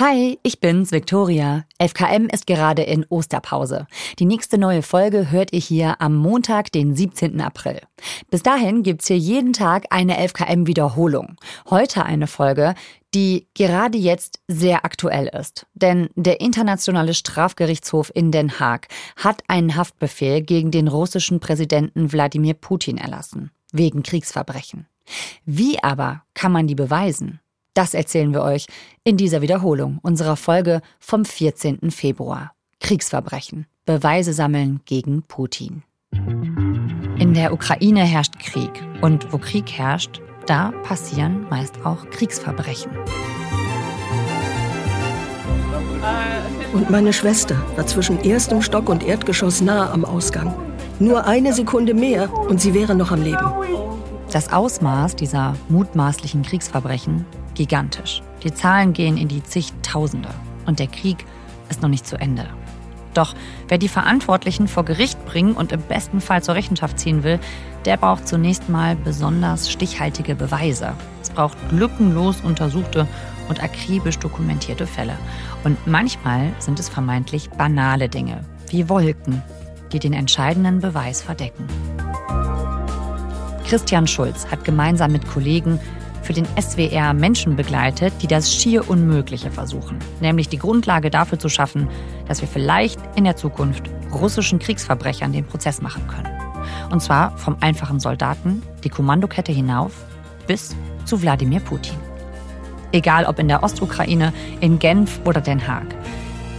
Hi, ich bin's, Victoria. FKM ist gerade in Osterpause. Die nächste neue Folge hört ihr hier am Montag, den 17. April. Bis dahin gibt's hier jeden Tag eine FKM-Wiederholung. Heute eine Folge, die gerade jetzt sehr aktuell ist. Denn der Internationale Strafgerichtshof in Den Haag hat einen Haftbefehl gegen den russischen Präsidenten Wladimir Putin erlassen. Wegen Kriegsverbrechen. Wie aber kann man die beweisen? Das erzählen wir euch in dieser Wiederholung unserer Folge vom 14. Februar. Kriegsverbrechen. Beweise sammeln gegen Putin. In der Ukraine herrscht Krieg. Und wo Krieg herrscht, da passieren meist auch Kriegsverbrechen. Und meine Schwester war zwischen erstem Stock und Erdgeschoss nahe am Ausgang. Nur eine Sekunde mehr und sie wäre noch am Leben. Das Ausmaß dieser mutmaßlichen Kriegsverbrechen gigantisch. Die Zahlen gehen in die zigtausende und der Krieg ist noch nicht zu Ende. Doch wer die Verantwortlichen vor Gericht bringen und im besten Fall zur Rechenschaft ziehen will, der braucht zunächst mal besonders stichhaltige Beweise. Es braucht lückenlos untersuchte und akribisch dokumentierte Fälle. Und manchmal sind es vermeintlich banale Dinge, wie Wolken, die den entscheidenden Beweis verdecken. Christian Schulz hat gemeinsam mit Kollegen für den SWR Menschen begleitet, die das schier Unmögliche versuchen, nämlich die Grundlage dafür zu schaffen, dass wir vielleicht in der Zukunft russischen Kriegsverbrechern den Prozess machen können. Und zwar vom einfachen Soldaten, die Kommandokette hinauf, bis zu Wladimir Putin. Egal ob in der Ostukraine, in Genf oder Den Haag.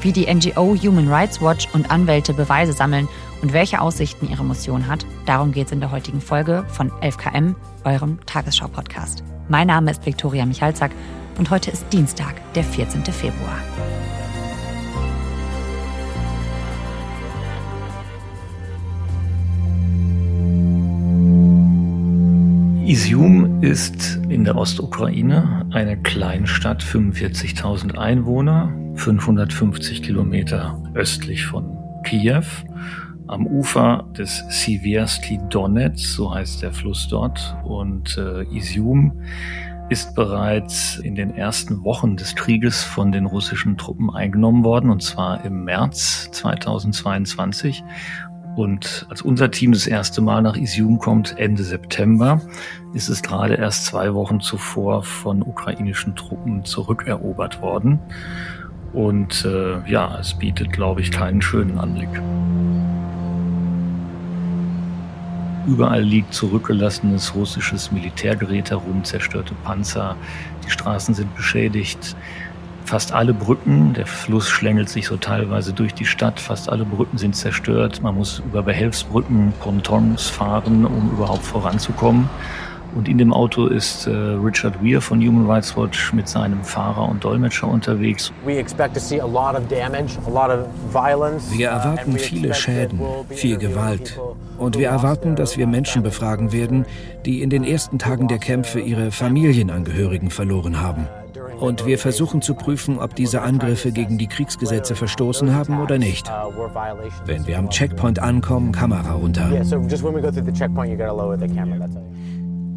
Wie die NGO Human Rights Watch und Anwälte Beweise sammeln und welche Aussichten ihre Mission hat, darum geht es in der heutigen Folge von 11KM, eurem Tagesschau-Podcast. Mein Name ist Viktoria Michalzack und heute ist Dienstag, der 14. Februar. Isium ist in der Ostukraine eine Kleinstadt, 45.000 Einwohner, 550 Kilometer östlich von Kiew am Ufer des Siversky Donetsk, so heißt der Fluss dort. Und äh, Isium ist bereits in den ersten Wochen des Krieges von den russischen Truppen eingenommen worden, und zwar im März 2022. Und als unser Team das erste Mal nach Isium kommt, Ende September, ist es gerade erst zwei Wochen zuvor von ukrainischen Truppen zurückerobert worden. Und äh, ja, es bietet, glaube ich, keinen schönen Anblick. Überall liegt zurückgelassenes russisches Militärgerät herum, zerstörte Panzer, die Straßen sind beschädigt. Fast alle Brücken, der Fluss schlängelt sich so teilweise durch die Stadt, fast alle Brücken sind zerstört. Man muss über Behelfsbrücken, Pontons fahren, um überhaupt voranzukommen. Und in dem Auto ist äh, Richard Weir von Human Rights Watch mit seinem Fahrer und Dolmetscher unterwegs. Wir erwarten viele Schäden, viel Gewalt. Und wir erwarten, dass wir Menschen befragen werden, die in den ersten Tagen der Kämpfe ihre Familienangehörigen verloren haben. Und wir versuchen zu prüfen, ob diese Angriffe gegen die Kriegsgesetze verstoßen haben oder nicht. Wenn wir am Checkpoint ankommen, Kamera runter.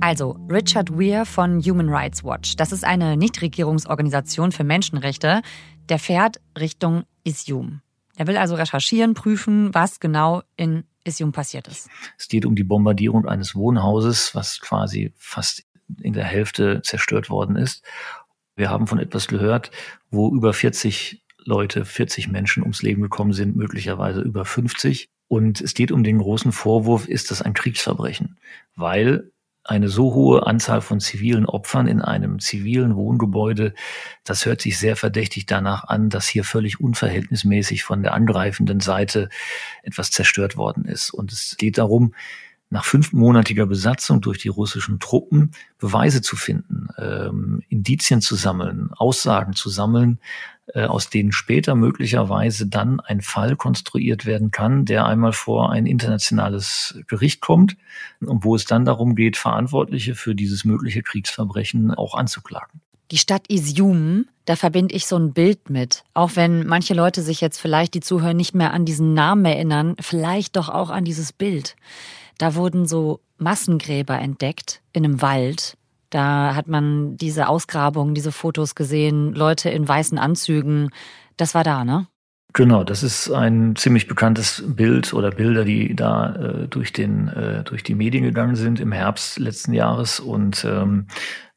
Also, Richard Weir von Human Rights Watch. Das ist eine Nichtregierungsorganisation für Menschenrechte. Der fährt Richtung Isium. Er will also recherchieren, prüfen, was genau in Isium passiert ist. Es geht um die Bombardierung eines Wohnhauses, was quasi fast in der Hälfte zerstört worden ist. Wir haben von etwas gehört, wo über 40 Leute, 40 Menschen ums Leben gekommen sind, möglicherweise über 50. Und es geht um den großen Vorwurf, ist das ein Kriegsverbrechen? Weil eine so hohe Anzahl von zivilen Opfern in einem zivilen Wohngebäude, das hört sich sehr verdächtig danach an, dass hier völlig unverhältnismäßig von der angreifenden Seite etwas zerstört worden ist. Und es geht darum, nach fünfmonatiger Besatzung durch die russischen Truppen Beweise zu finden, ähm, Indizien zu sammeln, Aussagen zu sammeln, äh, aus denen später möglicherweise dann ein Fall konstruiert werden kann, der einmal vor ein internationales Gericht kommt und wo es dann darum geht, Verantwortliche für dieses mögliche Kriegsverbrechen auch anzuklagen. Die Stadt Isium, da verbinde ich so ein Bild mit. Auch wenn manche Leute sich jetzt vielleicht, die Zuhörer, nicht mehr an diesen Namen erinnern, vielleicht doch auch an dieses Bild. Da wurden so Massengräber entdeckt in einem Wald. Da hat man diese Ausgrabungen, diese Fotos gesehen, Leute in weißen Anzügen. Das war da, ne? Genau, das ist ein ziemlich bekanntes Bild oder Bilder, die da äh, durch den äh, durch die Medien gegangen sind im Herbst letzten Jahres und ähm,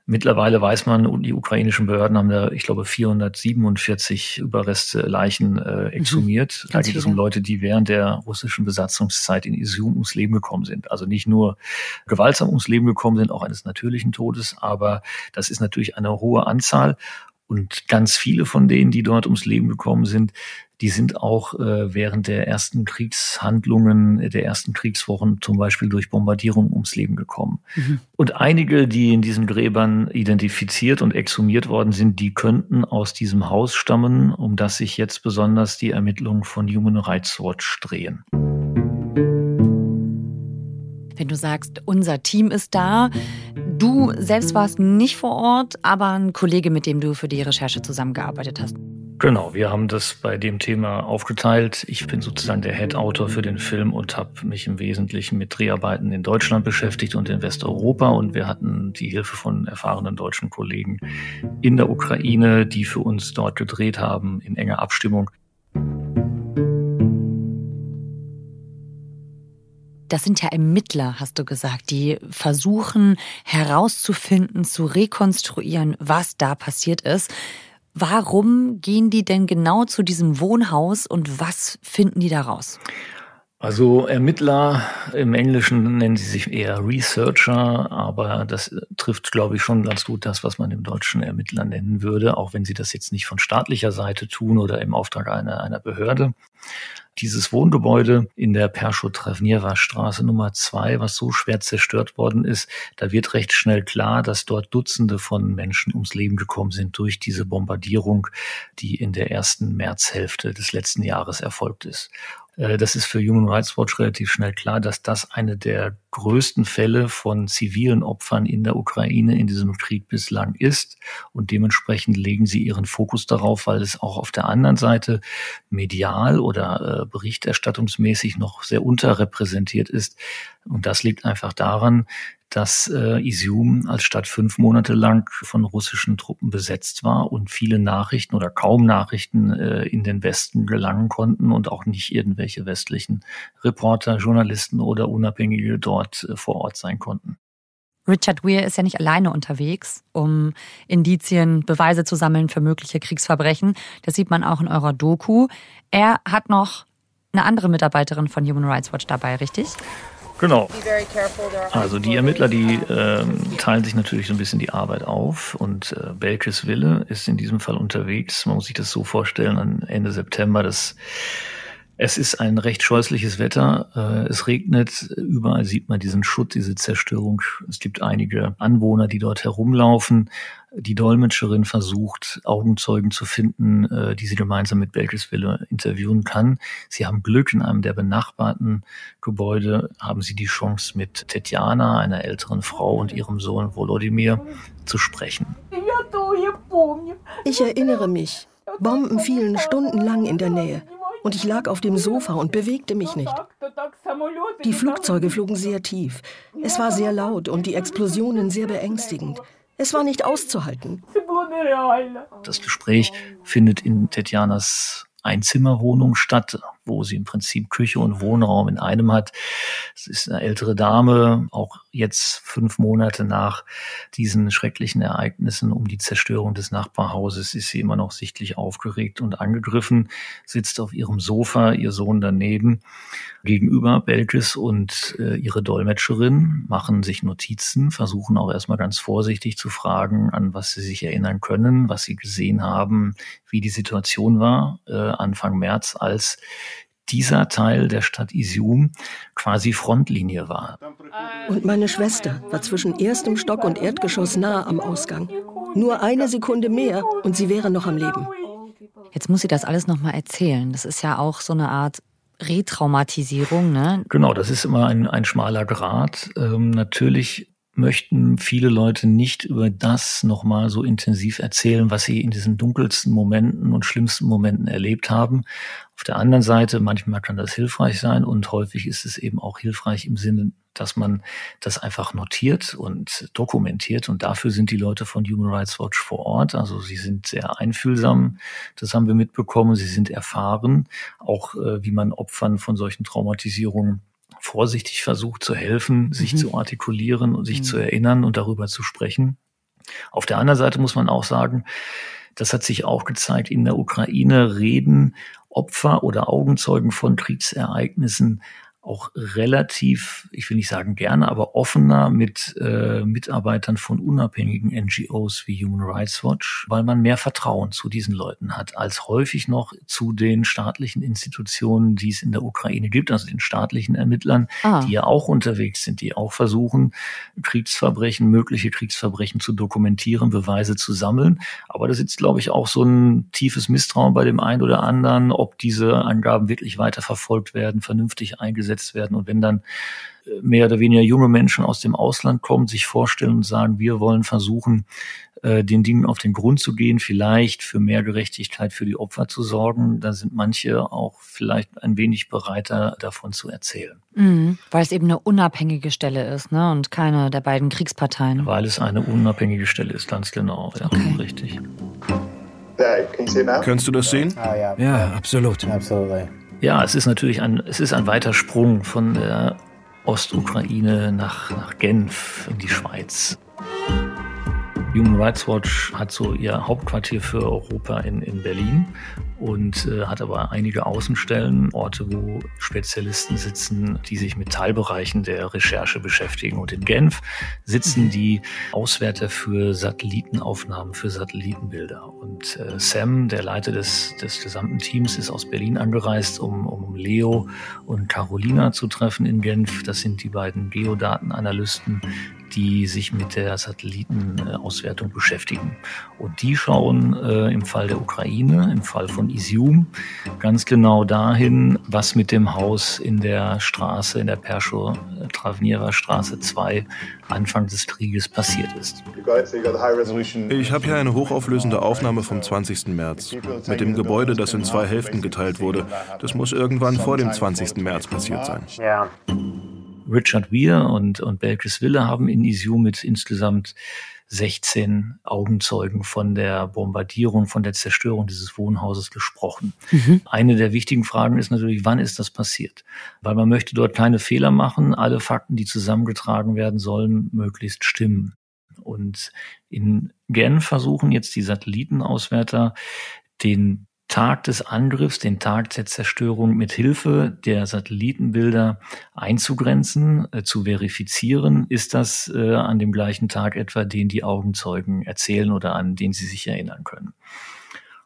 Mittlerweile weiß man, die ukrainischen Behörden haben da, ich glaube, 447 Überreste Leichen äh, mhm. exhumiert. Mhm, da geht es um Leute, die während der russischen Besatzungszeit in Isium ums Leben gekommen sind. Also nicht nur gewaltsam ums Leben gekommen sind, auch eines natürlichen Todes, aber das ist natürlich eine hohe Anzahl. Und ganz viele von denen, die dort ums Leben gekommen sind, die sind auch äh, während der ersten Kriegshandlungen, der ersten Kriegswochen zum Beispiel durch Bombardierung ums Leben gekommen. Mhm. Und einige, die in diesen Gräbern identifiziert und exhumiert worden sind, die könnten aus diesem Haus stammen, um das sich jetzt besonders die Ermittlungen von Human Rights Watch drehen. Wenn du sagst, unser Team ist da, du selbst warst nicht vor Ort, aber ein Kollege, mit dem du für die Recherche zusammengearbeitet hast. Genau, wir haben das bei dem Thema aufgeteilt. Ich bin sozusagen der Head-Autor für den Film und habe mich im Wesentlichen mit Dreharbeiten in Deutschland beschäftigt und in Westeuropa. Und wir hatten die Hilfe von erfahrenen deutschen Kollegen in der Ukraine, die für uns dort gedreht haben, in enger Abstimmung. Das sind ja Ermittler, hast du gesagt, die versuchen herauszufinden, zu rekonstruieren, was da passiert ist. Warum gehen die denn genau zu diesem Wohnhaus und was finden die daraus? Also Ermittler im Englischen nennen sie sich eher Researcher, aber das trifft, glaube ich, schon ganz gut das, was man im Deutschen Ermittler nennen würde, auch wenn sie das jetzt nicht von staatlicher Seite tun oder im Auftrag einer, einer Behörde. Dieses Wohngebäude in der Perschow-Travniewa Straße Nummer zwei, was so schwer zerstört worden ist, da wird recht schnell klar, dass dort Dutzende von Menschen ums Leben gekommen sind durch diese Bombardierung, die in der ersten Märzhälfte des letzten Jahres erfolgt ist. Äh, das ist für Human Rights Watch relativ schnell klar, dass das eine der größten Fälle von zivilen Opfern in der Ukraine in diesem Krieg bislang ist. Und dementsprechend legen sie ihren Fokus darauf, weil es auch auf der anderen Seite medial oder äh, berichterstattungsmäßig noch sehr unterrepräsentiert ist. Und das liegt einfach daran, dass äh, Isium als Stadt fünf Monate lang von russischen Truppen besetzt war und viele Nachrichten oder kaum Nachrichten äh, in den Westen gelangen konnten und auch nicht irgendwelche westlichen Reporter, Journalisten oder Unabhängige dort äh, vor Ort sein konnten. Richard Weir ist ja nicht alleine unterwegs, um Indizien, Beweise zu sammeln für mögliche Kriegsverbrechen. Das sieht man auch in eurer Doku. Er hat noch eine andere Mitarbeiterin von Human Rights Watch dabei, richtig? Genau. Also die Ermittler, die äh, teilen sich natürlich so ein bisschen die Arbeit auf und äh, Belkis Wille ist in diesem Fall unterwegs. Man muss sich das so vorstellen, an Ende September, das es ist ein recht scheußliches Wetter. Äh, es regnet. Überall sieht man diesen Schutt, diese Zerstörung. Es gibt einige Anwohner, die dort herumlaufen. Die Dolmetscherin versucht, Augenzeugen zu finden, äh, die sie gemeinsam mit Belkiswille interviewen kann. Sie haben Glück. In einem der benachbarten Gebäude haben sie die Chance, mit Tetjana, einer älteren Frau, und ihrem Sohn Volodymyr zu sprechen. Ich erinnere mich. Bomben fielen stundenlang in der Nähe und ich lag auf dem Sofa und bewegte mich nicht. Die Flugzeuge flogen sehr tief. Es war sehr laut und die Explosionen sehr beängstigend. Es war nicht auszuhalten. Das Gespräch findet in Tetjanas Einzimmerwohnung statt, wo sie im Prinzip Küche und Wohnraum in einem hat. Es ist eine ältere Dame, auch jetzt fünf Monate nach diesen schrecklichen Ereignissen um die Zerstörung des Nachbarhauses ist sie immer noch sichtlich aufgeregt und angegriffen, sitzt auf ihrem Sofa, ihr Sohn daneben. Gegenüber Belkis und äh, ihre Dolmetscherin machen sich Notizen, versuchen auch erstmal ganz vorsichtig zu fragen, an was sie sich erinnern können, was sie gesehen haben, wie die Situation war äh, Anfang März, als dieser Teil der Stadt Isium quasi Frontlinie war. Und meine Schwester war zwischen erstem Stock und Erdgeschoss nahe am Ausgang. Nur eine Sekunde mehr und sie wäre noch am Leben. Jetzt muss sie das alles noch mal erzählen. Das ist ja auch so eine Art Retraumatisierung, ne? Genau, das ist immer ein, ein schmaler Grat. Ähm, natürlich möchten viele Leute nicht über das nochmal so intensiv erzählen, was sie in diesen dunkelsten Momenten und schlimmsten Momenten erlebt haben. Auf der anderen Seite, manchmal kann das hilfreich sein und häufig ist es eben auch hilfreich im Sinne, dass man das einfach notiert und dokumentiert. Und dafür sind die Leute von Human Rights Watch vor Ort. Also sie sind sehr einfühlsam, das haben wir mitbekommen. Sie sind erfahren, auch äh, wie man Opfern von solchen Traumatisierungen vorsichtig versucht zu helfen, sich mhm. zu artikulieren und sich mhm. zu erinnern und darüber zu sprechen. Auf der anderen Seite muss man auch sagen, das hat sich auch gezeigt, in der Ukraine reden Opfer oder Augenzeugen von Kriegsereignissen auch relativ, ich will nicht sagen gerne, aber offener mit äh, Mitarbeitern von unabhängigen NGOs wie Human Rights Watch, weil man mehr Vertrauen zu diesen Leuten hat, als häufig noch zu den staatlichen Institutionen, die es in der Ukraine gibt, also den staatlichen Ermittlern, ah. die ja auch unterwegs sind, die auch versuchen, Kriegsverbrechen, mögliche Kriegsverbrechen zu dokumentieren, Beweise zu sammeln. Aber da sitzt, glaube ich, auch so ein tiefes Misstrauen bei dem einen oder anderen, ob diese Angaben wirklich weiter verfolgt werden, vernünftig eingesetzt eingesetzt werden. Und wenn dann äh, mehr oder weniger junge Menschen aus dem Ausland kommen, sich vorstellen und sagen, wir wollen versuchen, äh, den Dingen auf den Grund zu gehen, vielleicht für mehr Gerechtigkeit für die Opfer zu sorgen, da sind manche auch vielleicht ein wenig bereiter davon zu erzählen. Mhm, weil es eben eine unabhängige Stelle ist ne? und keine der beiden Kriegsparteien. Weil es eine unabhängige Stelle ist, ganz genau. Ja, okay. richtig. Kannst du das sehen? Ja, absolut. Absolut. Ja, es ist natürlich ein, es ist ein weiter Sprung von der Ostukraine nach, nach Genf in die Schweiz. Human Rights Watch hat so ihr Hauptquartier für Europa in, in Berlin und äh, hat aber einige Außenstellen, Orte, wo Spezialisten sitzen, die sich mit Teilbereichen der Recherche beschäftigen. Und in Genf sitzen mhm. die Auswärter für Satellitenaufnahmen, für Satellitenbilder. Und äh, Sam, der Leiter des, des gesamten Teams, ist aus Berlin angereist, um, um Leo und Carolina zu treffen in Genf. Das sind die beiden Geodatenanalysten, die sich mit der Satellitenauswertung beschäftigen. Und die schauen äh, im Fall der Ukraine, im Fall von Isium, ganz genau dahin, was mit dem Haus in der Straße, in der Perscho-Travniera Straße 2 Anfang des Krieges passiert ist. Ich habe hier eine hochauflösende Aufnahme vom 20. März mit dem Gebäude, das in zwei Hälften geteilt wurde. Das muss irgendwann vor dem 20. März passiert sein. Richard Weir und, und Belkis Wille haben in Isium mit insgesamt 16 Augenzeugen von der Bombardierung, von der Zerstörung dieses Wohnhauses gesprochen. Mhm. Eine der wichtigen Fragen ist natürlich, wann ist das passiert? Weil man möchte dort keine Fehler machen. Alle Fakten, die zusammengetragen werden sollen, möglichst stimmen. Und in Genf versuchen jetzt die Satellitenauswärter den Tag des Angriffs, den Tag der Zerstörung mit Hilfe der Satellitenbilder einzugrenzen, äh, zu verifizieren. Ist das äh, an dem gleichen Tag etwa, den die Augenzeugen erzählen oder an den sie sich erinnern können?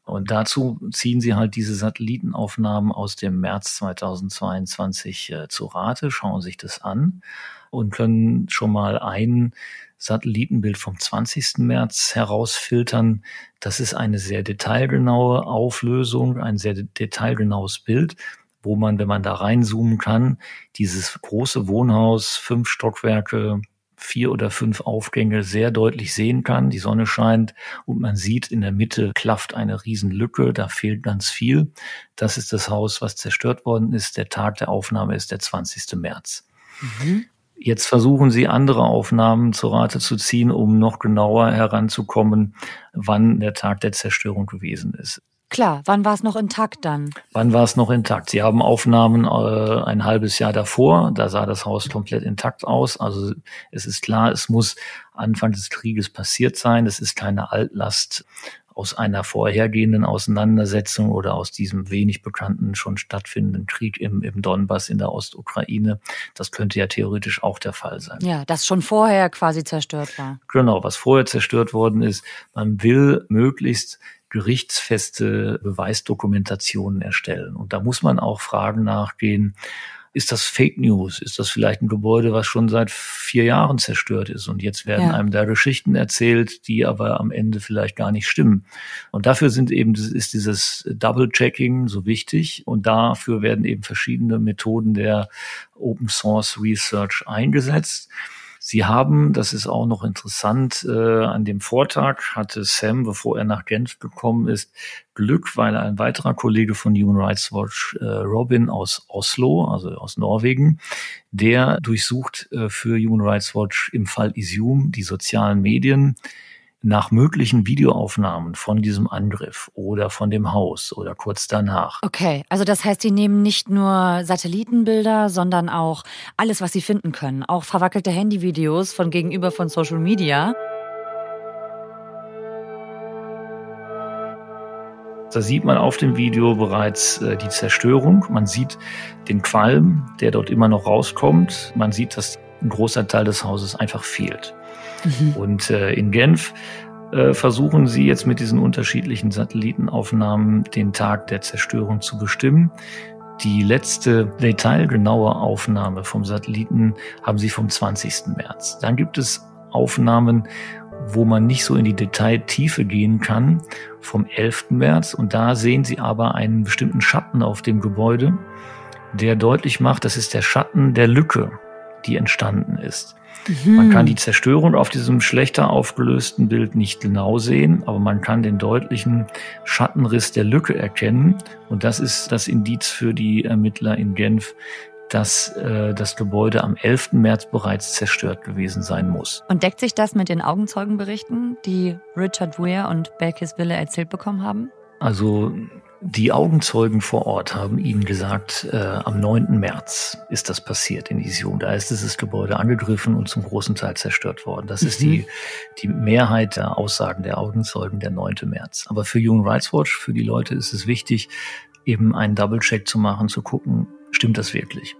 Und dazu ziehen sie halt diese Satellitenaufnahmen aus dem März 2022 äh, zu Rate, schauen sich das an und können schon mal ein Satellitenbild vom 20. März herausfiltern. Das ist eine sehr detailgenaue Auflösung, ein sehr detailgenaues Bild, wo man, wenn man da reinzoomen kann, dieses große Wohnhaus, fünf Stockwerke, vier oder fünf Aufgänge sehr deutlich sehen kann. Die Sonne scheint und man sieht, in der Mitte klafft eine Riesenlücke, da fehlt ganz viel. Das ist das Haus, was zerstört worden ist. Der Tag der Aufnahme ist der 20. März. Mhm. Jetzt versuchen sie andere Aufnahmen zu Rate zu ziehen, um noch genauer heranzukommen, wann der Tag der Zerstörung gewesen ist. Klar, wann war es noch intakt dann? Wann war es noch intakt? Sie haben Aufnahmen äh, ein halbes Jahr davor, da sah das Haus komplett intakt aus. Also es ist klar, es muss Anfang des Krieges passiert sein. Es ist keine Altlast aus einer vorhergehenden Auseinandersetzung oder aus diesem wenig bekannten, schon stattfindenden Krieg im, im Donbass in der Ostukraine. Das könnte ja theoretisch auch der Fall sein. Ja, das schon vorher quasi zerstört war. Genau, was vorher zerstört worden ist. Man will möglichst gerichtsfeste Beweisdokumentationen erstellen. Und da muss man auch Fragen nachgehen, ist das Fake News? Ist das vielleicht ein Gebäude, was schon seit vier Jahren zerstört ist? Und jetzt werden ja. einem da Geschichten erzählt, die aber am Ende vielleicht gar nicht stimmen. Und dafür sind eben, ist dieses Double-Checking so wichtig. Und dafür werden eben verschiedene Methoden der Open Source Research eingesetzt. Sie haben, das ist auch noch interessant, äh, an dem Vortag hatte Sam, bevor er nach Genf gekommen ist, Glück, weil ein weiterer Kollege von Human Rights Watch, äh, Robin aus Oslo, also aus Norwegen, der durchsucht äh, für Human Rights Watch im Fall Isium die sozialen Medien nach möglichen Videoaufnahmen von diesem Angriff oder von dem Haus oder kurz danach. Okay, also das heißt, Sie nehmen nicht nur Satellitenbilder, sondern auch alles, was Sie finden können, auch verwackelte Handyvideos von gegenüber von Social Media. Da sieht man auf dem Video bereits äh, die Zerstörung. Man sieht den Qualm, der dort immer noch rauskommt. Man sieht, dass ein großer Teil des Hauses einfach fehlt. Mhm. Und äh, in Genf äh, versuchen sie jetzt mit diesen unterschiedlichen Satellitenaufnahmen den Tag der Zerstörung zu bestimmen. Die letzte detailgenaue Aufnahme vom Satelliten haben sie vom 20. März. Dann gibt es Aufnahmen, wo man nicht so in die Detailtiefe gehen kann, vom 11. März. Und da sehen Sie aber einen bestimmten Schatten auf dem Gebäude, der deutlich macht, das ist der Schatten der Lücke, die entstanden ist. Mhm. Man kann die Zerstörung auf diesem schlechter aufgelösten Bild nicht genau sehen, aber man kann den deutlichen Schattenriss der Lücke erkennen. Und das ist das Indiz für die Ermittler in Genf, dass äh, das Gebäude am 11. März bereits zerstört gewesen sein muss. Und deckt sich das mit den Augenzeugenberichten, die Richard Weir und Belkis Wille erzählt bekommen haben? Also die Augenzeugen vor Ort haben ihnen gesagt, äh, am 9. März ist das passiert in Isium. Da ist dieses Gebäude angegriffen und zum großen Teil zerstört worden. Das mhm. ist die, die Mehrheit der Aussagen der Augenzeugen der 9. März. Aber für Human Rights Watch, für die Leute ist es wichtig, eben einen Double-Check zu machen, zu gucken, stimmt das wirklich?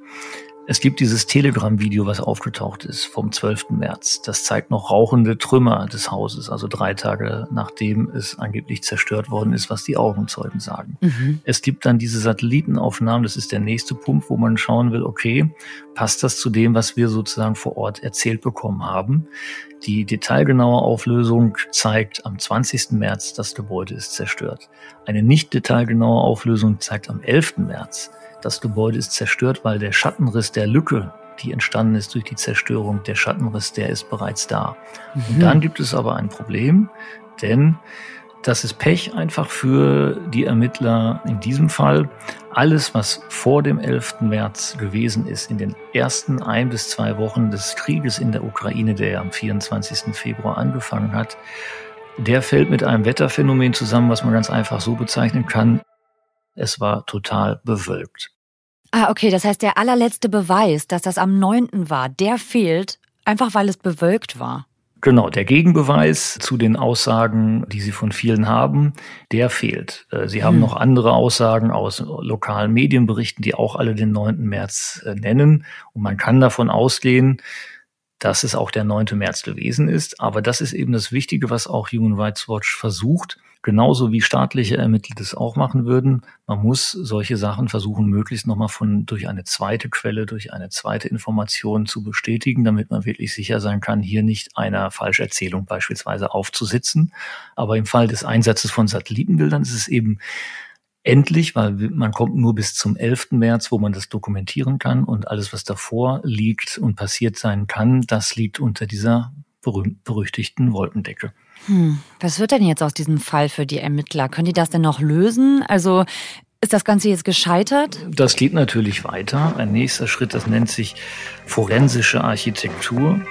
Es gibt dieses Telegram-Video, was aufgetaucht ist vom 12. März. Das zeigt noch rauchende Trümmer des Hauses, also drei Tage nachdem es angeblich zerstört worden ist, was die Augenzeugen sagen. Mhm. Es gibt dann diese Satellitenaufnahmen, das ist der nächste Punkt, wo man schauen will, okay, passt das zu dem, was wir sozusagen vor Ort erzählt bekommen haben? Die detailgenaue Auflösung zeigt am 20. März, das Gebäude ist zerstört. Eine nicht detailgenaue Auflösung zeigt am 11. März, das Gebäude ist zerstört, weil der Schattenriss der Lücke, die entstanden ist durch die Zerstörung, der Schattenriss, der ist bereits da. Mhm. Und dann gibt es aber ein Problem, denn das ist Pech einfach für die Ermittler in diesem Fall. Alles, was vor dem 11. März gewesen ist, in den ersten ein bis zwei Wochen des Krieges in der Ukraine, der am 24. Februar angefangen hat, der fällt mit einem Wetterphänomen zusammen, was man ganz einfach so bezeichnen kann. Es war total bewölkt. Ah, okay, das heißt, der allerletzte Beweis, dass das am 9. war, der fehlt, einfach weil es bewölkt war. Genau, der Gegenbeweis zu den Aussagen, die Sie von vielen haben, der fehlt. Äh, Sie haben hm. noch andere Aussagen aus lokalen Medienberichten, die auch alle den 9. März äh, nennen. Und man kann davon ausgehen, dass es auch der 9. März gewesen ist. Aber das ist eben das Wichtige, was auch Human Rights Watch versucht, genauso wie staatliche Ermittler das auch machen würden. Man muss solche Sachen versuchen, möglichst nochmal von, durch eine zweite Quelle, durch eine zweite Information zu bestätigen, damit man wirklich sicher sein kann, hier nicht einer Falscherzählung beispielsweise aufzusitzen. Aber im Fall des Einsatzes von Satellitenbildern ist es eben endlich, weil man kommt nur bis zum 11. März, wo man das dokumentieren kann und alles, was davor liegt und passiert sein kann, das liegt unter dieser berühmt-berüchtigten Wolkendecke. Hm. Was wird denn jetzt aus diesem Fall für die Ermittler? Können die das denn noch lösen? Also ist das Ganze jetzt gescheitert? Das geht natürlich weiter. Ein nächster Schritt, das nennt sich forensische Architektur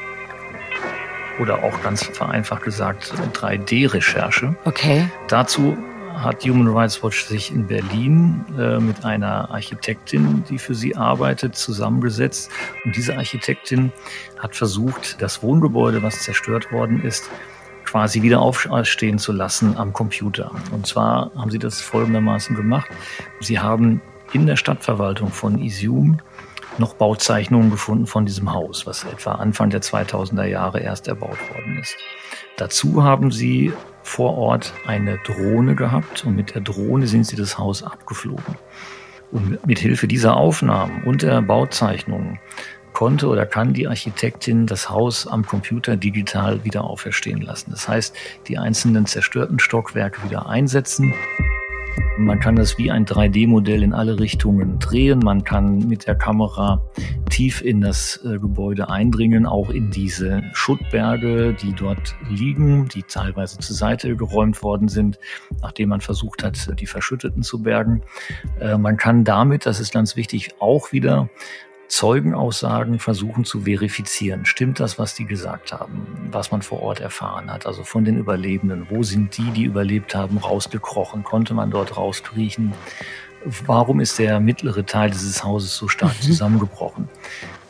oder auch ganz vereinfacht gesagt 3D-Recherche. Okay. Dazu hat Human Rights Watch sich in Berlin äh, mit einer Architektin, die für sie arbeitet, zusammengesetzt. Und diese Architektin hat versucht, das Wohngebäude, was zerstört worden ist, quasi wieder aufstehen zu lassen am Computer. Und zwar haben sie das folgendermaßen gemacht. Sie haben in der Stadtverwaltung von Isium noch Bauzeichnungen gefunden von diesem Haus, was etwa Anfang der 2000er Jahre erst erbaut worden ist. Dazu haben sie vor Ort eine Drohne gehabt und mit der Drohne sind sie das Haus abgeflogen. Und mit Hilfe dieser Aufnahmen und der Bauzeichnungen konnte oder kann die Architektin das Haus am Computer digital wieder auferstehen lassen. Das heißt, die einzelnen zerstörten Stockwerke wieder einsetzen. Man kann das wie ein 3D-Modell in alle Richtungen drehen. Man kann mit der Kamera tief in das äh, Gebäude eindringen, auch in diese Schuttberge, die dort liegen, die teilweise zur Seite geräumt worden sind, nachdem man versucht hat, die Verschütteten zu bergen. Äh, man kann damit, das ist ganz wichtig, auch wieder Zeugenaussagen versuchen zu verifizieren. Stimmt das, was die gesagt haben, was man vor Ort erfahren hat? Also von den Überlebenden. Wo sind die, die überlebt haben, rausgekrochen? Konnte man dort rauskriechen? Warum ist der mittlere Teil dieses Hauses so stark mhm. zusammengebrochen?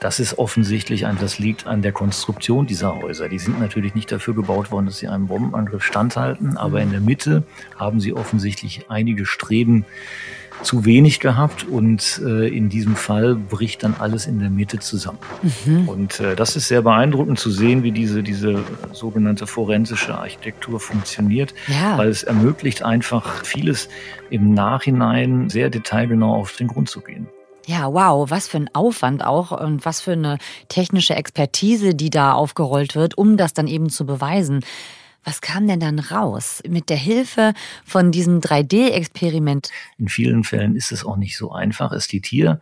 Das ist offensichtlich ein, das liegt an der Konstruktion dieser Häuser. Die sind natürlich nicht dafür gebaut worden, dass sie einem Bombenangriff standhalten, aber in der Mitte haben sie offensichtlich einige Streben zu wenig gehabt und äh, in diesem Fall bricht dann alles in der Mitte zusammen. Mhm. Und äh, das ist sehr beeindruckend zu sehen, wie diese, diese sogenannte forensische Architektur funktioniert, ja. weil es ermöglicht einfach vieles im Nachhinein sehr detailgenau auf den Grund zu gehen. Ja, wow, was für ein Aufwand auch und was für eine technische Expertise, die da aufgerollt wird, um das dann eben zu beweisen. Was kam denn dann raus mit der Hilfe von diesem 3D-Experiment? In vielen Fällen ist es auch nicht so einfach. Es geht hier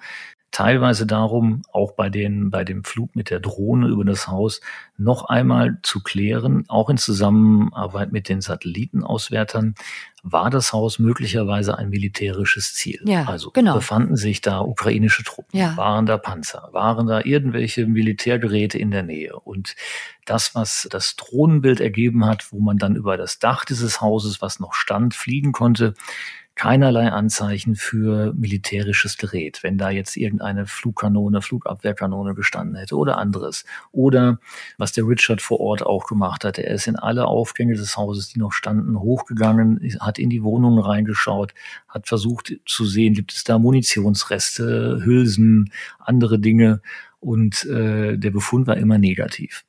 teilweise darum, auch bei, den, bei dem Flug mit der Drohne über das Haus noch einmal zu klären, auch in Zusammenarbeit mit den Satellitenauswertern, war das Haus möglicherweise ein militärisches Ziel. Ja, also genau. befanden sich da ukrainische Truppen, ja. waren da Panzer, waren da irgendwelche Militärgeräte in der Nähe. Und das, was das Drohnenbild ergeben hat, wo man dann über das Dach dieses Hauses, was noch stand, fliegen konnte, keinerlei Anzeichen für militärisches Gerät, wenn da jetzt irgendeine Flugkanone, Flugabwehrkanone gestanden hätte oder anderes. Oder was der Richard vor Ort auch gemacht hat, er ist in alle Aufgänge des Hauses, die noch standen, hochgegangen, hat in die Wohnungen reingeschaut, hat versucht zu sehen, gibt es da Munitionsreste, Hülsen, andere Dinge. Und äh, der Befund war immer negativ.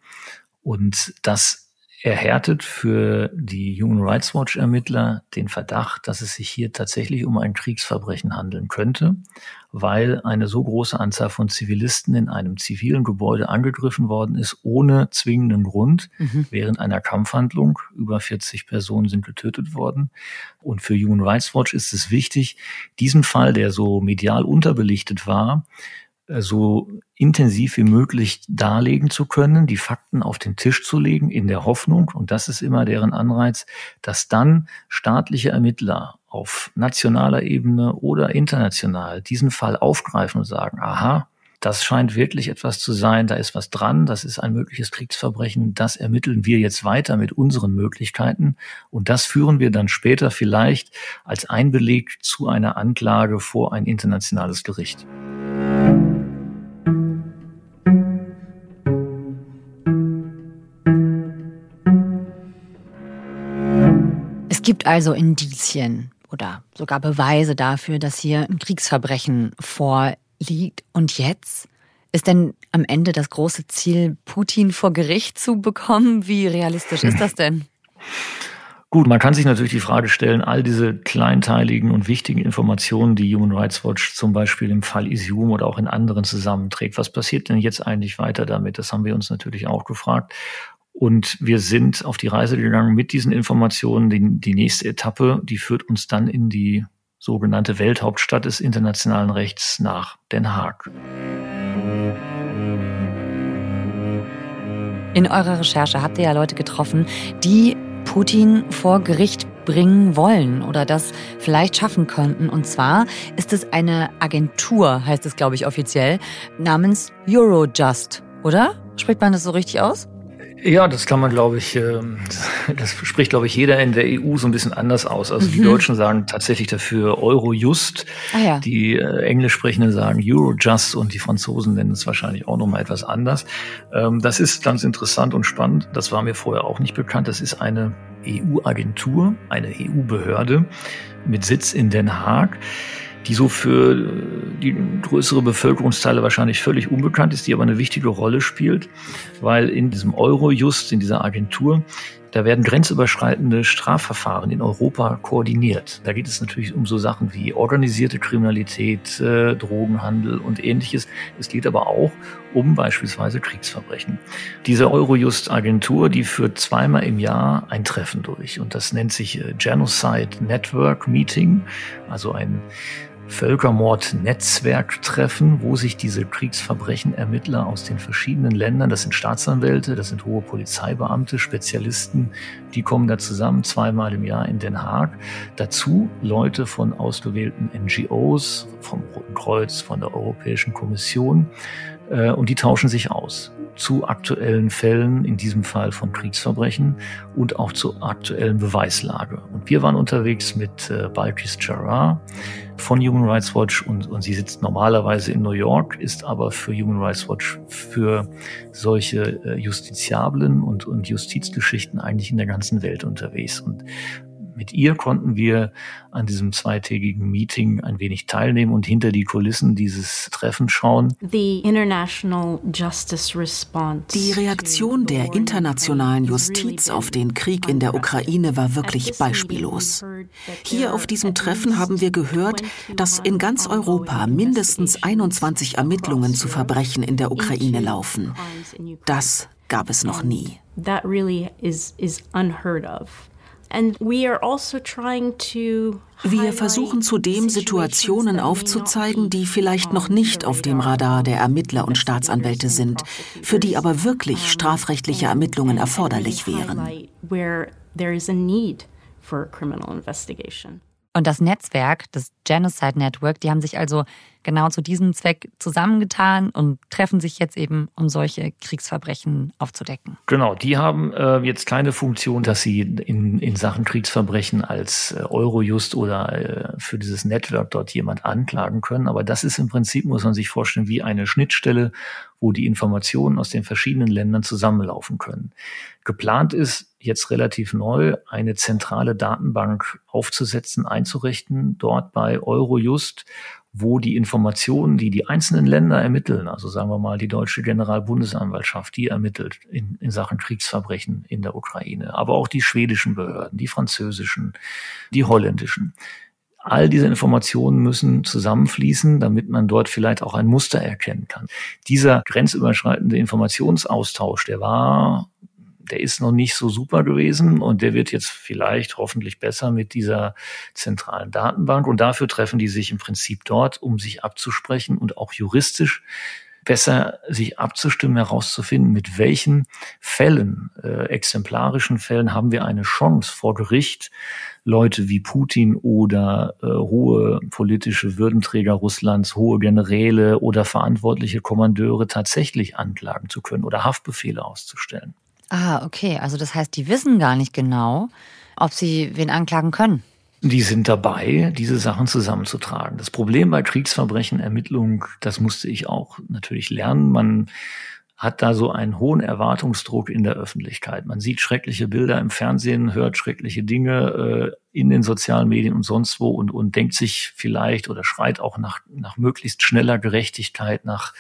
Und das erhärtet für die Human Rights Watch Ermittler den Verdacht, dass es sich hier tatsächlich um ein Kriegsverbrechen handeln könnte, weil eine so große Anzahl von Zivilisten in einem zivilen Gebäude angegriffen worden ist, ohne zwingenden Grund, mhm. während einer Kampfhandlung. Über 40 Personen sind getötet worden. Und für Human Rights Watch ist es wichtig, diesen Fall, der so medial unterbelichtet war, so intensiv wie möglich darlegen zu können, die Fakten auf den Tisch zu legen, in der Hoffnung, und das ist immer deren Anreiz, dass dann staatliche Ermittler auf nationaler Ebene oder international diesen Fall aufgreifen und sagen, aha, das scheint wirklich etwas zu sein, da ist was dran, das ist ein mögliches Kriegsverbrechen, das ermitteln wir jetzt weiter mit unseren Möglichkeiten und das führen wir dann später vielleicht als Einbeleg zu einer Anklage vor ein internationales Gericht. Gibt also Indizien oder sogar Beweise dafür, dass hier ein Kriegsverbrechen vorliegt. Und jetzt? Ist denn am Ende das große Ziel, Putin vor Gericht zu bekommen? Wie realistisch ist das denn? Gut, man kann sich natürlich die Frage stellen, all diese kleinteiligen und wichtigen Informationen, die Human Rights Watch zum Beispiel im Fall Isium oder auch in anderen zusammenträgt, was passiert denn jetzt eigentlich weiter damit? Das haben wir uns natürlich auch gefragt. Und wir sind auf die Reise gegangen mit diesen Informationen. Die, die nächste Etappe, die führt uns dann in die sogenannte Welthauptstadt des internationalen Rechts nach Den Haag. In eurer Recherche habt ihr ja Leute getroffen, die Putin vor Gericht bringen wollen oder das vielleicht schaffen könnten. Und zwar ist es eine Agentur, heißt es, glaube ich, offiziell, namens Eurojust, oder? Spricht man das so richtig aus? Ja, das kann man, glaube ich, ähm, das spricht, glaube ich, jeder in der EU so ein bisschen anders aus. Also mhm. die Deutschen sagen tatsächlich dafür Eurojust, ah, ja. die äh, Englisch sprechenden sagen Eurojust und die Franzosen nennen es wahrscheinlich auch nochmal etwas anders. Ähm, das ist ganz interessant und spannend. Das war mir vorher auch nicht bekannt. Das ist eine EU-Agentur, eine EU-Behörde mit Sitz in Den Haag die so für äh, die größere Bevölkerungsteile wahrscheinlich völlig unbekannt ist, die aber eine wichtige Rolle spielt, weil in diesem Eurojust, in dieser Agentur, Da werden grenzüberschreitende Strafverfahren in Europa koordiniert. Da geht es natürlich um so Sachen wie organisierte Kriminalität, äh, Drogenhandel und ähnliches. Es geht aber auch um beispielsweise Kriegsverbrechen. Diese Eurojust-Agentur, die führt zweimal im Jahr ein Treffen durch und das nennt sich äh, Genocide Network Meeting, also ein Völkermord-Netzwerk-Treffen, wo sich diese Kriegsverbrechen-Ermittler aus den verschiedenen Ländern, das sind Staatsanwälte, das sind hohe Polizeibeamte, Spezialisten, die kommen da zusammen zweimal im Jahr in Den Haag. Dazu Leute von ausgewählten NGOs, vom Roten Kreuz, von der Europäischen Kommission, äh, und die tauschen sich aus zu aktuellen Fällen, in diesem Fall von Kriegsverbrechen und auch zur aktuellen Beweislage. Und wir waren unterwegs mit äh, Balkis Jarrah von Human Rights Watch und, und sie sitzt normalerweise in New York, ist aber für Human Rights Watch für solche äh, Justiziablen und, und Justizgeschichten eigentlich in der ganzen Welt unterwegs. Und mit ihr konnten wir an diesem zweitägigen Meeting ein wenig teilnehmen und hinter die Kulissen dieses Treffens schauen. Die Reaktion der internationalen Justiz auf den Krieg in der Ukraine war wirklich beispiellos. Hier auf diesem Treffen haben wir gehört, dass in ganz Europa mindestens 21 Ermittlungen zu Verbrechen in der Ukraine laufen. Das gab es noch nie. That really is, is unheard of. Also wir versuchen zudem Situationen aufzuzeigen, die vielleicht noch nicht auf dem Radar der Ermittler und Staatsanwälte sind, für die aber wirklich strafrechtliche Ermittlungen erforderlich wären. Und das Netzwerk, das Genocide Network, die haben sich also genau zu diesem Zweck zusammengetan und treffen sich jetzt eben, um solche Kriegsverbrechen aufzudecken. Genau, die haben äh, jetzt keine Funktion, dass sie in, in Sachen Kriegsverbrechen als äh, Eurojust oder äh, für dieses Netzwerk dort jemand anklagen können. Aber das ist im Prinzip, muss man sich vorstellen, wie eine Schnittstelle, wo die Informationen aus den verschiedenen Ländern zusammenlaufen können. Geplant ist jetzt relativ neu, eine zentrale Datenbank aufzusetzen, einzurichten, dort bei Eurojust, wo die Informationen, die die einzelnen Länder ermitteln, also sagen wir mal die deutsche Generalbundesanwaltschaft, die ermittelt in, in Sachen Kriegsverbrechen in der Ukraine, aber auch die schwedischen Behörden, die französischen, die holländischen. All diese Informationen müssen zusammenfließen, damit man dort vielleicht auch ein Muster erkennen kann. Dieser grenzüberschreitende Informationsaustausch, der war der ist noch nicht so super gewesen und der wird jetzt vielleicht hoffentlich besser mit dieser zentralen Datenbank. Und dafür treffen die sich im Prinzip dort, um sich abzusprechen und auch juristisch besser sich abzustimmen, herauszufinden, mit welchen Fällen, äh, exemplarischen Fällen haben wir eine Chance vor Gericht, Leute wie Putin oder äh, hohe politische Würdenträger Russlands, hohe Generäle oder verantwortliche Kommandeure tatsächlich anklagen zu können oder Haftbefehle auszustellen. Ah, okay. Also das heißt, die wissen gar nicht genau, ob sie wen anklagen können. Die sind dabei, diese Sachen zusammenzutragen. Das Problem bei Kriegsverbrechen, Ermittlung, das musste ich auch natürlich lernen. Man hat da so einen hohen Erwartungsdruck in der Öffentlichkeit. Man sieht schreckliche Bilder im Fernsehen, hört schreckliche Dinge äh, in den sozialen Medien und sonst wo und, und denkt sich vielleicht oder schreit auch nach, nach möglichst schneller Gerechtigkeit, nach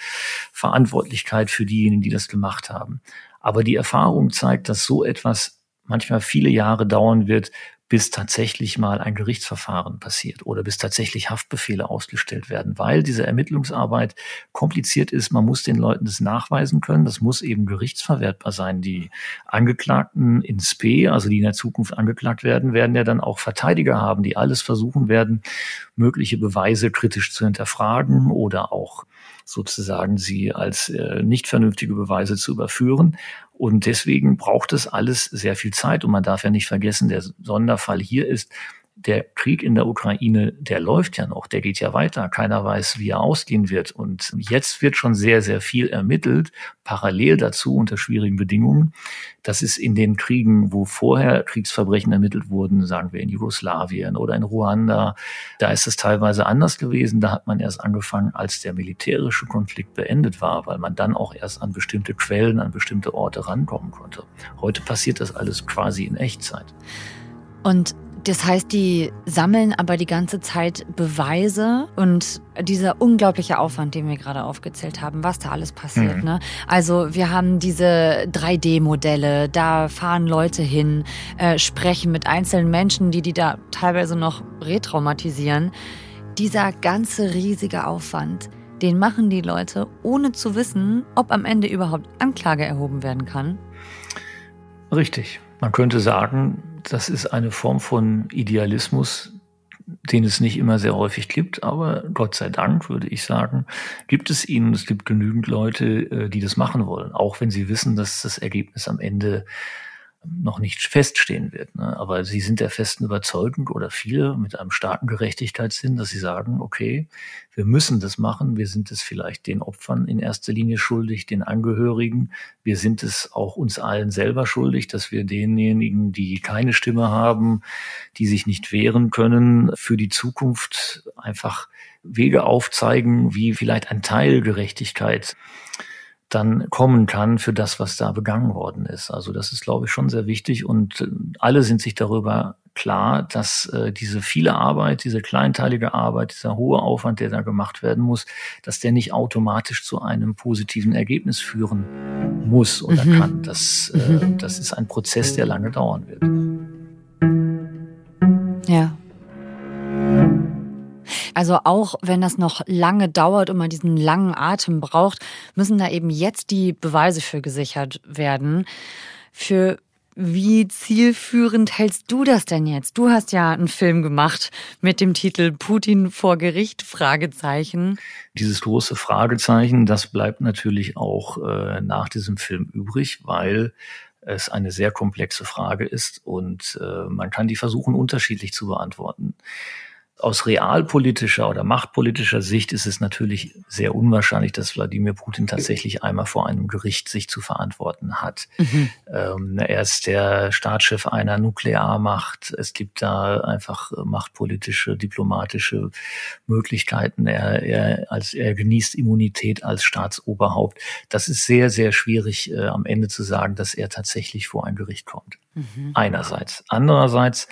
Verantwortlichkeit für diejenigen, die das gemacht haben. Aber die Erfahrung zeigt, dass so etwas manchmal viele Jahre dauern wird, bis tatsächlich mal ein Gerichtsverfahren passiert oder bis tatsächlich Haftbefehle ausgestellt werden, weil diese Ermittlungsarbeit kompliziert ist. Man muss den Leuten das nachweisen können. Das muss eben gerichtsverwertbar sein. Die Angeklagten in SP, also die in der Zukunft angeklagt werden, werden ja dann auch Verteidiger haben, die alles versuchen werden, mögliche Beweise kritisch zu hinterfragen oder auch sozusagen sie als äh, nicht vernünftige Beweise zu überführen. Und deswegen braucht es alles sehr viel Zeit. Und man darf ja nicht vergessen, der Sonderfall hier ist, der Krieg in der Ukraine, der läuft ja noch, der geht ja weiter. Keiner weiß, wie er ausgehen wird. Und jetzt wird schon sehr, sehr viel ermittelt, parallel dazu unter schwierigen Bedingungen. Das ist in den Kriegen, wo vorher Kriegsverbrechen ermittelt wurden, sagen wir in Jugoslawien oder in Ruanda, da ist es teilweise anders gewesen. Da hat man erst angefangen, als der militärische Konflikt beendet war, weil man dann auch erst an bestimmte Quellen, an bestimmte Orte rankommen konnte. Heute passiert das alles quasi in Echtzeit. Und Das heißt, die sammeln aber die ganze Zeit Beweise und dieser unglaubliche Aufwand, den wir gerade aufgezählt haben, was da alles passiert. Mhm. Ne? Also wir haben diese 3D-Modelle, da fahren Leute hin, äh, sprechen mit einzelnen Menschen, die die da teilweise noch retraumatisieren. Dieser ganze riesige Aufwand, den machen die Leute, ohne zu wissen, ob am Ende überhaupt Anklage erhoben werden kann. Richtig. Man könnte sagen, das ist eine Form von Idealismus, den es nicht immer sehr häufig gibt, aber Gott sei Dank, würde ich sagen, gibt es ihn. Es gibt genügend Leute, äh, die das machen wollen, auch wenn sie wissen, dass das Ergebnis am Ende noch nicht feststehen wird. Ne? Aber sie sind der festen Überzeugung oder viele mit einem starken Gerechtigkeitssinn, dass sie sagen, okay, wir müssen das machen. Wir sind es vielleicht den Opfern in erster Linie schuldig, den Angehörigen. Wir sind es auch uns allen selber schuldig, dass wir denjenigen, die keine Stimme haben, die sich nicht wehren können, für die Zukunft einfach Wege aufzeigen, wie vielleicht ein Teil Gerechtigkeit dann kommen kann für das, was da begangen worden ist. Also das ist, glaube ich, schon sehr wichtig und äh, alle sind sich darüber klar, dass äh, diese viele Arbeit, diese kleinteilige Arbeit, dieser hohe Aufwand, der da gemacht werden muss, dass der nicht automatisch zu einem positiven Ergebnis führen muss oder mhm. kann. Das, äh, mhm. das ist ein Prozess, der lange dauern wird. Ja. Also auch wenn das noch lange dauert und man diesen langen Atem braucht, müssen da eben jetzt die Beweise für gesichert werden. Für wie zielführend hältst du das denn jetzt? Du hast ja einen Film gemacht mit dem Titel Putin vor Gericht Fragezeichen. Dieses große Fragezeichen, das bleibt natürlich auch äh, nach diesem Film übrig, weil es eine sehr komplexe Frage ist und äh, man kann die versuchen unterschiedlich zu beantworten. Aus realpolitischer oder machtpolitischer Sicht ist es natürlich sehr unwahrscheinlich, dass Wladimir Putin tatsächlich einmal vor einem Gericht sich zu verantworten hat. Mhm. Ähm, er ist der Staatschef einer Nuklearmacht. Es gibt da einfach machtpolitische, diplomatische Möglichkeiten. Er, er, als, er genießt Immunität als Staatsoberhaupt. Das ist sehr, sehr schwierig äh, am Ende zu sagen, dass er tatsächlich vor ein Gericht kommt. Mhm. Einerseits. Andererseits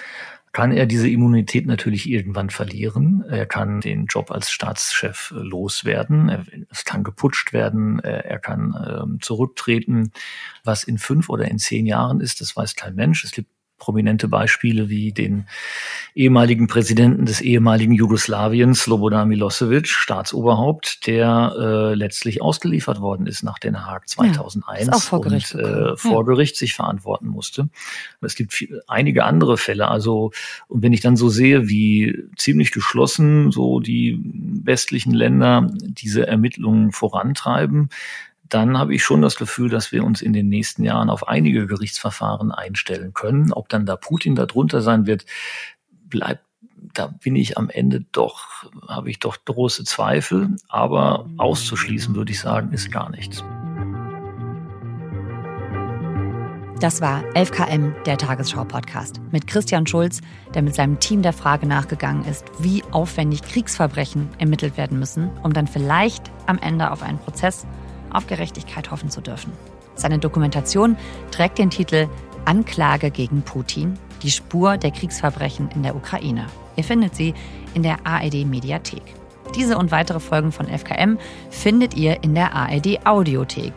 kann er diese Immunität natürlich irgendwann verlieren. Er kann den Job als Staatschef loswerden. Es kann geputscht werden. Er kann ähm, zurücktreten. Was in fünf oder in zehn Jahren ist, das weiß kein Mensch. Es gibt prominente Beispiele wie den ehemaligen Präsidenten des ehemaligen Jugoslawiens, Slobodan Milosevic, Staatsoberhaupt, der äh, letztlich ausgeliefert worden ist nach Den Haag 2001 ja, vor Gericht und äh, vor ja. Gericht sich verantworten musste. Es gibt viel, einige andere Fälle. Also und wenn ich dann so sehe, wie ziemlich geschlossen so die westlichen Länder diese Ermittlungen vorantreiben, dann habe ich schon das Gefühl, dass wir uns in den nächsten Jahren auf einige Gerichtsverfahren einstellen können. Ob dann da Putin darunter sein wird, bleibt da bin ich am Ende doch, habe ich doch große Zweifel, aber auszuschließen würde ich sagen, ist gar nichts. Das war 11KM, der Tagesschau-Podcast, mit Christian Schulz, der mit seinem Team der Frage nachgegangen ist, wie aufwendig Kriegsverbrechen ermittelt werden müssen, um dann vielleicht am Ende auf einen Prozess auf Gerechtigkeit hoffen zu dürfen. Seine Dokumentation trägt den Titel Anklage gegen Putin, die Spur der Kriegsverbrechen in der Ukraine. Ihr findet sie in der ARD Mediathek. Diese und weitere Folgen von FKM findet ihr in der ARD Audiothek.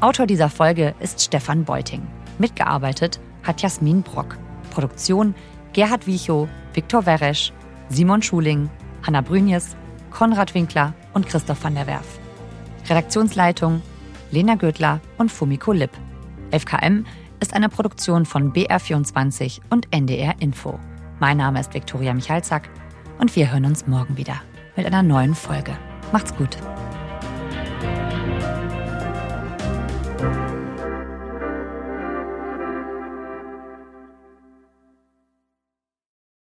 Autor dieser Folge ist Stefan Beuting. Mitgearbeitet hat Jasmin Brock. Produktion Gerhard Wiechow, Viktor Weresch, Simon Schuling, Hanna Brünjes, Konrad Winkler und Christoph van der Werf. Redaktionsleitung Lena Gödler und Fumiko Lipp. FKM ist eine Produktion von BR24 und NDR Info. Mein Name ist Viktoria Michalzack und wir hören uns morgen wieder mit einer neuen Folge. Macht's gut.